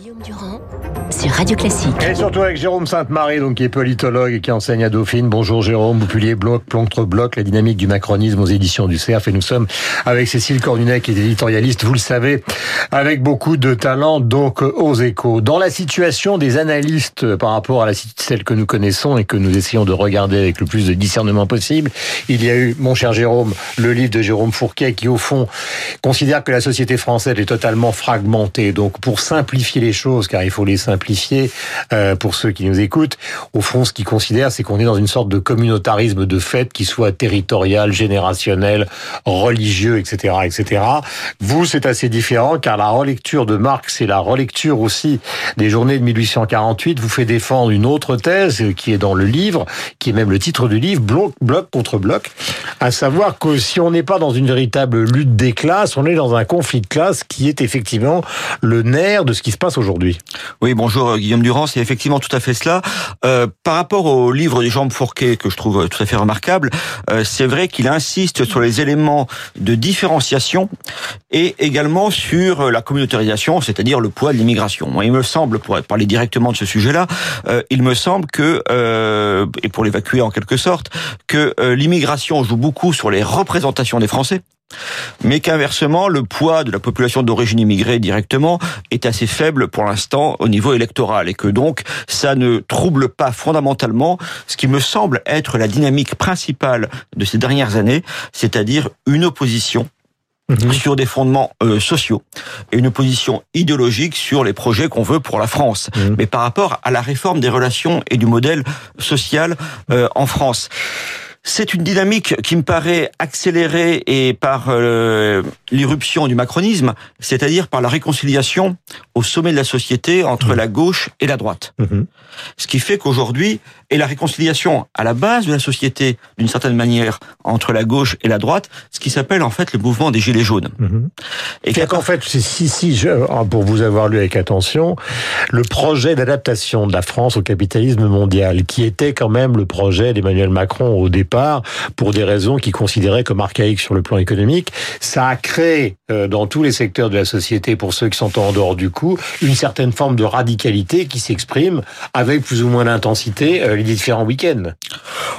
Guillaume Durand sur Radio Classique. Et surtout avec Jérôme Sainte-Marie, donc qui est politologue et qui enseigne à Dauphine. Bonjour Jérôme, vous publiez Bloc contre Bloc, la dynamique du macronisme aux éditions du CERF. Et nous sommes avec Cécile Cornunet, qui est éditorialiste, vous le savez, avec beaucoup de talent, donc aux échos. Dans la situation des analystes par rapport à la celle que nous connaissons et que nous essayons de regarder avec le plus de discernement possible, il y a eu, mon cher Jérôme, le livre de Jérôme Fourquet qui, au fond, considère que la société française est totalement fragmentée. Donc, pour simplifier les choses, car il faut les simplifier euh, pour ceux qui nous écoutent. Au fond, ce qu'ils considèrent, c'est qu'on est dans une sorte de communautarisme de fait qui soit territorial, générationnel, religieux, etc., etc. Vous, c'est assez différent, car la relecture de Marx et la relecture aussi des journées de 1848 vous fait défendre une autre thèse qui est dans le livre, qui est même le titre du livre, bloc, bloc contre bloc, à savoir que si on n'est pas dans une véritable lutte des classes, on est dans un conflit de classes qui est effectivement le nerf de ce qui se passe aujourd'hui. Oui, bonjour Guillaume Durand, c'est effectivement tout à fait cela. Euh, par rapport au livre de Jean Fourquet, que je trouve tout à fait remarquable, euh, c'est vrai qu'il insiste sur les éléments de différenciation et également sur la communautarisation, c'est-à-dire le poids de l'immigration. Il me semble, pour parler directement de ce sujet-là, euh, il me semble que, euh, et pour l'évacuer en quelque sorte, que euh, l'immigration joue beaucoup sur les représentations des Français mais qu'inversement, le poids de la population d'origine immigrée directement est assez faible pour l'instant au niveau électoral et que donc ça ne trouble pas fondamentalement ce qui me semble être la dynamique principale de ces dernières années, c'est-à-dire une opposition mhm. sur des fondements euh, sociaux et une opposition idéologique sur les projets qu'on veut pour la France, mhm. mais par rapport à la réforme des relations et du modèle social euh, en France. C'est une dynamique qui me paraît accélérée et par euh, l'irruption du macronisme, c'est-à-dire par la réconciliation au sommet de la société entre mmh. la gauche et la droite. Mmh. Ce qui fait qu'aujourd'hui, et la réconciliation à la base de la société, d'une certaine manière, entre la gauche et la droite, ce qui s'appelle en fait le mouvement des Gilets jaunes. Mmh. Et qu'en fait, si, si, je, pour vous avoir lu avec attention, le projet d'adaptation de la France au capitalisme mondial, qui était quand même le projet d'Emmanuel Macron au départ, pour des raisons qu'il considérait comme archaïques sur le plan économique, ça a créé euh, dans tous les secteurs de la société, pour ceux qui sont en dehors du coup, une certaine forme de radicalité qui s'exprime avec plus ou moins d'intensité euh, les différents week-ends.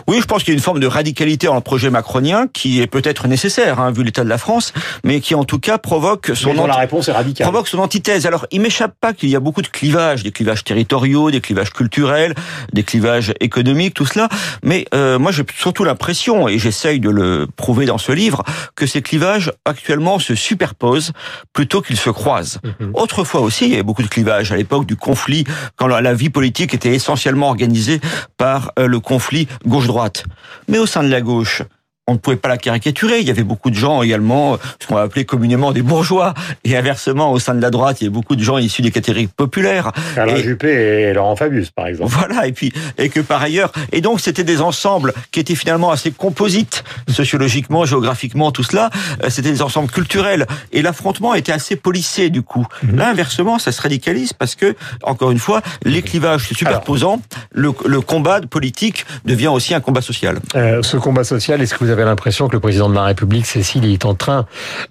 Oui, je pense qu'il y a une forme de radicalité dans le projet macronien qui est peut-être nécessaire, hein, vu l'état de la France, mais qui en tout cas provoque son... la réponse est radicale. Provoque son antithèse. Alors, il m'échappe pas qu'il y a beaucoup de clivages, des clivages territoriaux, des clivages culturels, des clivages économiques, tout cela. Mais euh, moi, j'ai surtout l'impression, et j'essaye de le prouver dans ce livre, que ces clivages actuellement se superposent plutôt qu'ils se croisent. Mhm. Autrefois aussi, il y avait beaucoup de clivages à l'époque du conflit, quand la vie politique était essentiellement organisée par euh, le conflit gauche-droite. Mais au sein de la gauche, on ne pouvait pas la caricaturer. Il y avait beaucoup de gens également, ce qu'on va appeler communément des bourgeois. Et inversement, au sein de la droite, il y avait beaucoup de gens issus des catégories populaires. Alain et, Juppé et Laurent Fabius, par exemple. Voilà, et puis, et que par ailleurs, et donc c'était des ensembles qui étaient finalement assez composites, sociologiquement, géographiquement, tout cela. Euh, c'était des ensembles culturels. Et l'affrontement était assez polissé, du coup. Là, inversement, ça se radicalise parce que, encore une fois, les clivages se superposant, le, le, combat politique devient aussi un combat social. Euh, ce combat social, est-ce que vous avez l'impression que le président de la République, Cécile, est en train,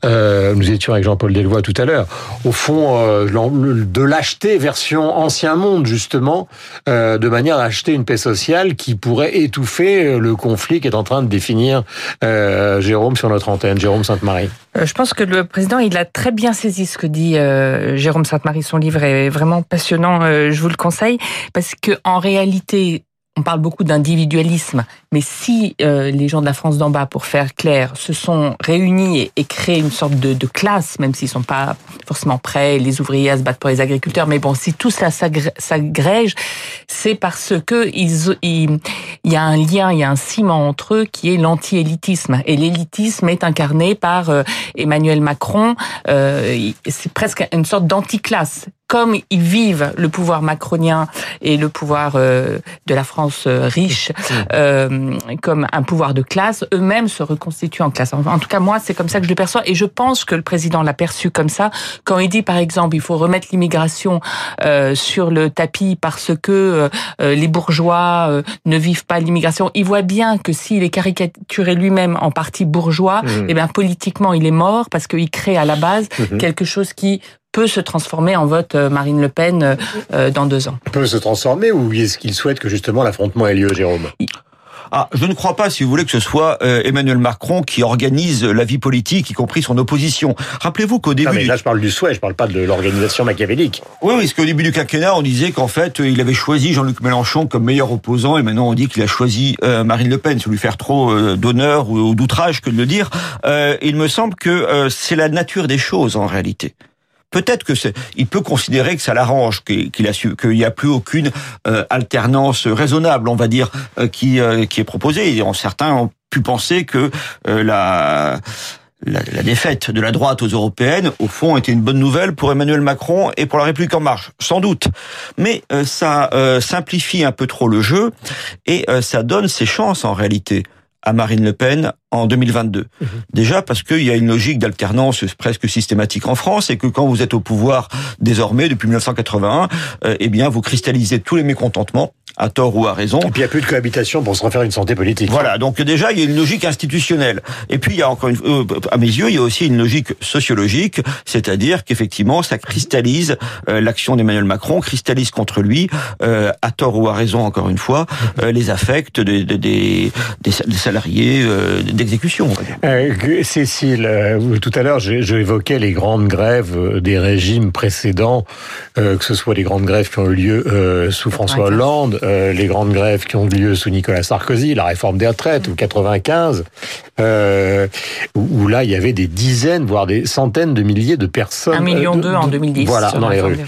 euh, nous étions avec Jean-Paul Delvoye tout à l'heure, au fond, euh, de l'acheter version ancien monde, justement, euh, de manière à acheter une paix sociale qui pourrait étouffer le conflit qui est en train de définir Jérôme sur notre antenne, Jérôme Sainte-Marie. Je pense que le président, il a très bien saisi ce que dit Jérôme Sainte-Marie. Son livre est vraiment passionnant. je vous le conseille parce que en réalité, on parle beaucoup d'individualisme, mais si euh, les gens de la France d'en bas, pour faire clair, se sont réunis et, créé une sorte de, classe, même s'ils sont pas forcément prêts, les ouvriers à se battre pour les agriculteurs, mais bon, si tout ça s'agrège, c'est parce que il, y a un lien, il y a un ciment entre eux qui est l'anti-élitisme. Et l'élitisme est incarné par euh, Emmanuel Macron. Euh, c'est presque une sorte d'anti-classe comme ils vivent le pouvoir macronien et le pouvoir euh, de la France euh, riche euh, comme un pouvoir de classe, eux-mêmes se reconstituent en classe. En tout cas, moi, c'est comme ça que je le perçois, et je pense que le président l'a perçu comme ça quand il dit, par exemple, il faut remettre l'immigration sur le tapis parce que les bourgeois ne vivent pas l'immigration. Il voit bien que s'il est caricaturé lui-même en partie bourgeois, mmh. eh bien politiquement, il est mort parce qu'il crée à la base mmh. quelque chose qui peut se transformer en vote Marine Le Pen dans deux ans. Peut se transformer ou est-ce qu'il souhaite que justement l'affrontement ait lieu, Jérôme? Ah, je ne crois pas, si vous voulez, que ce soit euh, Emmanuel Macron qui organise la vie politique, y compris son opposition. Rappelez-vous qu'au début... Non, mais là, je parle du souhait, je parle pas de l'organisation machiavélique. Oui, oui, parce qu'au début du quinquennat, on disait qu'en fait, il avait choisi Jean-Luc Mélenchon comme meilleur opposant, et maintenant on dit qu'il a choisi euh, Marine Le Pen, sans lui faire trop euh, d'honneur ou, d'outrage que de le dire. il me semble que c'est la nature des choses, en réalité peut-être que il peut considérer que ça l'arrange, qu'il a qu'il n'y a plus aucune euh, alternance raisonnable, on va dire, euh, qui euh, qui est proposée. Certains ont pu penser que la, défaite de la droite aux européennes, au fond, était une bonne nouvelle pour Emmanuel Macron et pour la République en marche, sans doute. Mais ça simplifie un peu trop le jeu et ça donne ses chances en réalité à Marine Le Pen en 2022. Mhm. Déjà parce qu'il y a une logique d'alternance presque systématique en France et que quand vous êtes au pouvoir désormais depuis 1981, euh, eh bien vous cristallisez tous les mécontentements à tort ou à raison. Et puis il n'y a plus de cohabitation pour se refaire une santé politique. Voilà, donc déjà il y a une logique institutionnelle. Et puis il y a encore une, euh, à mes yeux, il y a aussi une logique sociologique, c'est-à-dire qu'effectivement ça cristallise euh, l'action d'Emmanuel Macron, cristallise contre lui, euh, à tort ou à raison encore une fois, les affects des, des, des, des salariés d'exécution. Cécile, tout à l'heure je, évoquais les grandes grèves des régimes précédents, que ce soit les grandes grèves qui ont eu lieu sous François Hollande, euh, les grandes grèves qui ont eu lieu sous Nicolas Sarkozy, la réforme des retraites ou 95, euh, où, là il y avait des dizaines, voire des centaines de milliers de personnes. Un million deux en 2010. Voilà, dans les rues.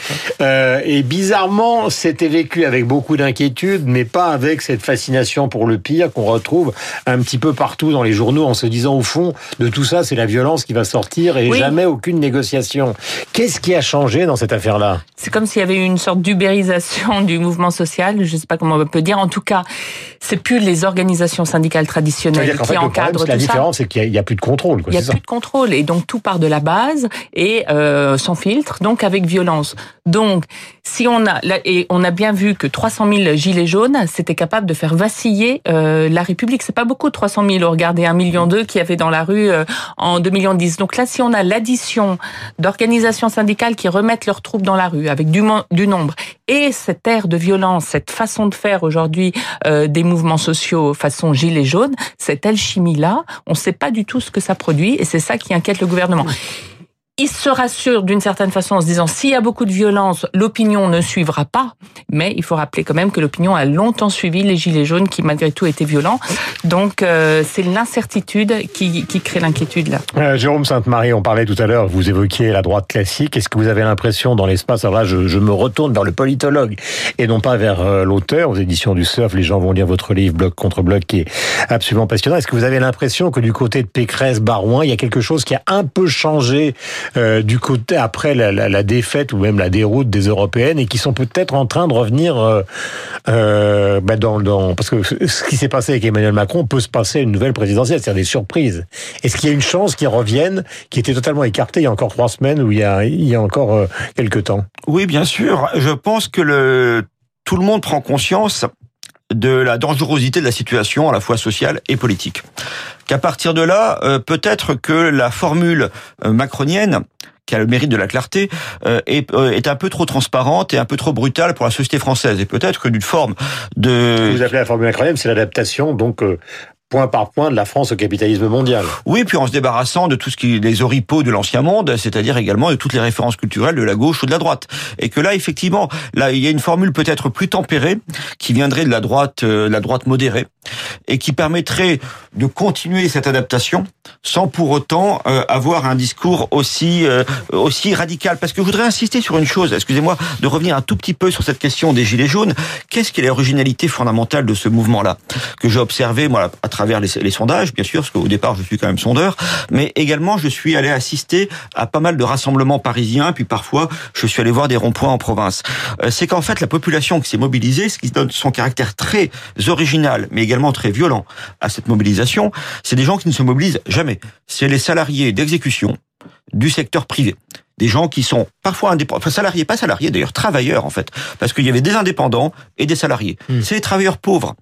Euh, et bizarrement, c'était vécu avec beaucoup d'inquiétude, mais pas avec cette fascination pour le pire qu'on retrouve un petit peu partout dans les journaux, en se disant au fond de tout ça, c'est la violence qui va sortir et jamais aucune négociation. Qu'est-ce qui a changé dans cette affaire-là? C'est comme s'il y avait eu une sorte d'ubérisation du mouvement social je ne sais pas comment on peut dire. En tout cas, c'est plus les organisations syndicales traditionnelles qui encadrent tout ça. La différence, c'est qu'il n'y a, plus de contrôle. il n'y a plus de contrôle et donc tout part de la base et euh, sans filtre, donc avec violence. Donc, si on a et on a bien vu que 300 000 gilets jaunes, c'était capable de faire vaciller euh, la République. C'est pas beaucoup 300 000. Regardez un million deux qui avait dans la rue euh, en 2010. Donc là, si on a l'addition d'organisations syndicales qui remettent leurs troupes dans la rue avec du, du nombre. Et cette ère de violence, cette façon de faire aujourd'hui euh, des mouvements sociaux façon gilet jaune, cette alchimie-là, on ne sait pas du tout ce que ça produit et c'est ça qui inquiète le gouvernement il se rassure d'une certaine façon en se disant s'il y a beaucoup de violence, l'opinion ne suivra pas. Mais il faut rappeler quand même que l'opinion a longtemps suivi les gilets jaunes qui malgré tout étaient violents. Donc euh, c'est l'incertitude qui, qui, crée l'inquiétude là. Euh, Jérôme Sainte-Marie, on parlait tout à l'heure, vous évoquiez la droite classique. Est-ce que vous avez l'impression dans l'espace, alors là je, je, me retourne vers le politologue et non pas vers euh, l'auteur, aux éditions du Surf, les gens vont lire votre livre Bloc contre Bloc qui est absolument passionnant. Est-ce que vous avez l'impression que du côté de Pécresse, Barouin, il y a quelque chose qui a un peu changé euh, du côté après la, la, la, défaite ou même la déroute des européennes et qui sont peut-être en train de revenir euh, euh, bah dans, dans parce que ce qui s'est passé avec Emmanuel Macron peut se passer à une nouvelle présidentielle, c'est-à-dire des surprises. Est-ce qu'il y a une chance qu'ils reviennent, qui était totalement écarté il y a encore trois semaines ou il y a, il y a encore euh, quelques temps? Oui, bien sûr. Je pense que le tout le monde prend conscience de la dangerosité de la situation à la fois sociale et politique. Qu'à partir de là, euh, peut-être que la formule euh, macronienne qui a le mérite de la clarté, euh, est, est, un peu trop transparente et un peu trop brutale pour la société française. Et peut-être que d'une forme de... Ce que vous appelez la formule macronienne, c'est l'adaptation donc point par point de la France au capitalisme mondial. Oui, puis en se débarrassant de tout ce qui les oripeaux de l'ancien monde, c'est-à-dire également de toutes les références culturelles de la gauche ou de la droite. Et que là, effectivement, là, il y a une formule peut-être plus tempérée qui viendrait de la droite, euh, la droite modérée, et qui permettrait de continuer cette adaptation sans pour autant euh, avoir un discours aussi euh, aussi radical. Parce que je voudrais insister sur une chose. Excusez-moi de revenir un tout petit peu sur cette question des gilets jaunes. Qu'est-ce qui est l'originalité fondamentale de ce mouvement-là que j'ai observé moi à travers travers les, sondages, bien sûr, parce qu'au départ, je suis quand même sondeur, mais également, je suis allé assister à pas mal de rassemblements parisiens, puis parfois, je suis allé voir des ronds-points en province. Euh, c'est qu'en fait, la population qui s'est mobilisée, ce qui donne son caractère très original, mais également très violent à cette mobilisation, c'est des gens qui ne se mobilisent jamais. C'est les salariés d'exécution du secteur privé des gens qui sont parfois indépendants, enfin salariés, pas salariés d'ailleurs, travailleurs en fait, parce qu'il y avait des indépendants et des salariés. Hmm. C'est les travailleurs pauvres,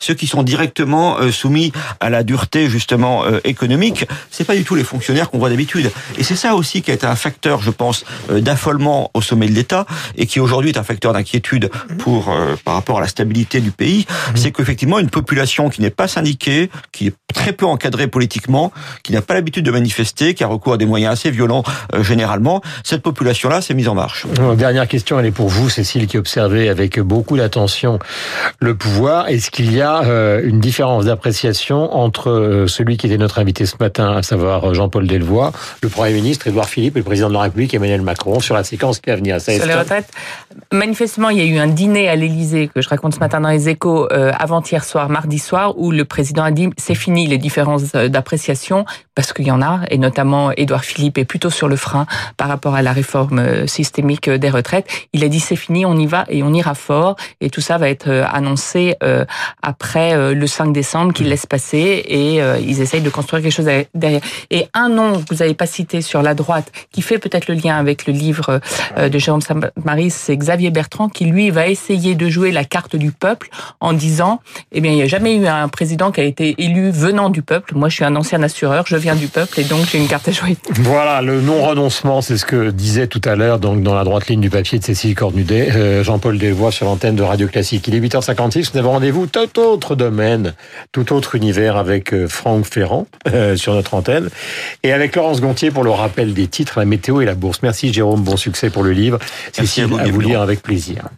ceux qui sont directement euh, soumis à la dureté justement euh, économique, c'est pas du tout les fonctionnaires qu'on voit d'habitude. Et c'est ça aussi qui été un facteur, je pense, euh, d'affolement au sommet de l'État et qui aujourd'hui est un facteur d'inquiétude pour par rapport à la stabilité du pays. C'est qu'effectivement une population qui n'est pas syndiquée, qui est très peu encadrée politiquement, qui n'a pas l'habitude de manifester, qui a recours à des moyens assez violents généralement, cette population-là s'est mise en marche. Dernière question, elle est pour vous, Cécile, qui observez avec beaucoup d'attention le pouvoir. Est-ce qu'il y a euh, une différence d'appréciation entre euh, celui qui était notre invité ce matin, à savoir euh, Jean-Paul Delvoye, le Premier ministre Édouard Philippe et le Président de la République Emmanuel Macron sur la séquence qui va venir. Ça sur les retraites, manifestement, il y a eu un dîner à l'Élysée que je raconte ce matin dans les Échos avant-hier soir, mardi soir, où le président a dit c'est fini les différences d'appréciation parce qu'il y en a, et notamment Édouard Philippe est plutôt sur le frein par rapport à la réforme systémique des retraites. Il a dit c'est fini, on y va et on ira fort, et tout ça va être annoncé après euh, le 5 décembre qu'ils laissent passer et euh, ils essayent de construire quelque chose derrière. Et un nom que vous n'avez pas cité sur la droite, qui fait peut-être le lien avec le livre euh, de Jérôme Maris, c'est Xavier Bertrand, qui lui va essayer de jouer la carte du peuple en disant, eh bien, il n'y a jamais eu un président qui a été élu venant du peuple. Moi, je suis un ancien assureur, viens du peuple et donc j'ai une carte à jouer. Voilà, le non-renoncement, c'est ce que disait tout à l'heure, donc dans la droite ligne du papier de Cécile Cornudet, Jean-Paul Desvoix sur l'antenne de Radio Classique. Il est 8h56, nous avons rendez-vous Toto autre domaine, tout autre univers avec euh, Franck Ferrand euh, sur notre antenne et avec Laurence Gontier pour le rappel des titres, la météo et la bourse. Merci Jérôme, bon succès pour le livre. Merci à vous, à vous lire avec plaisir.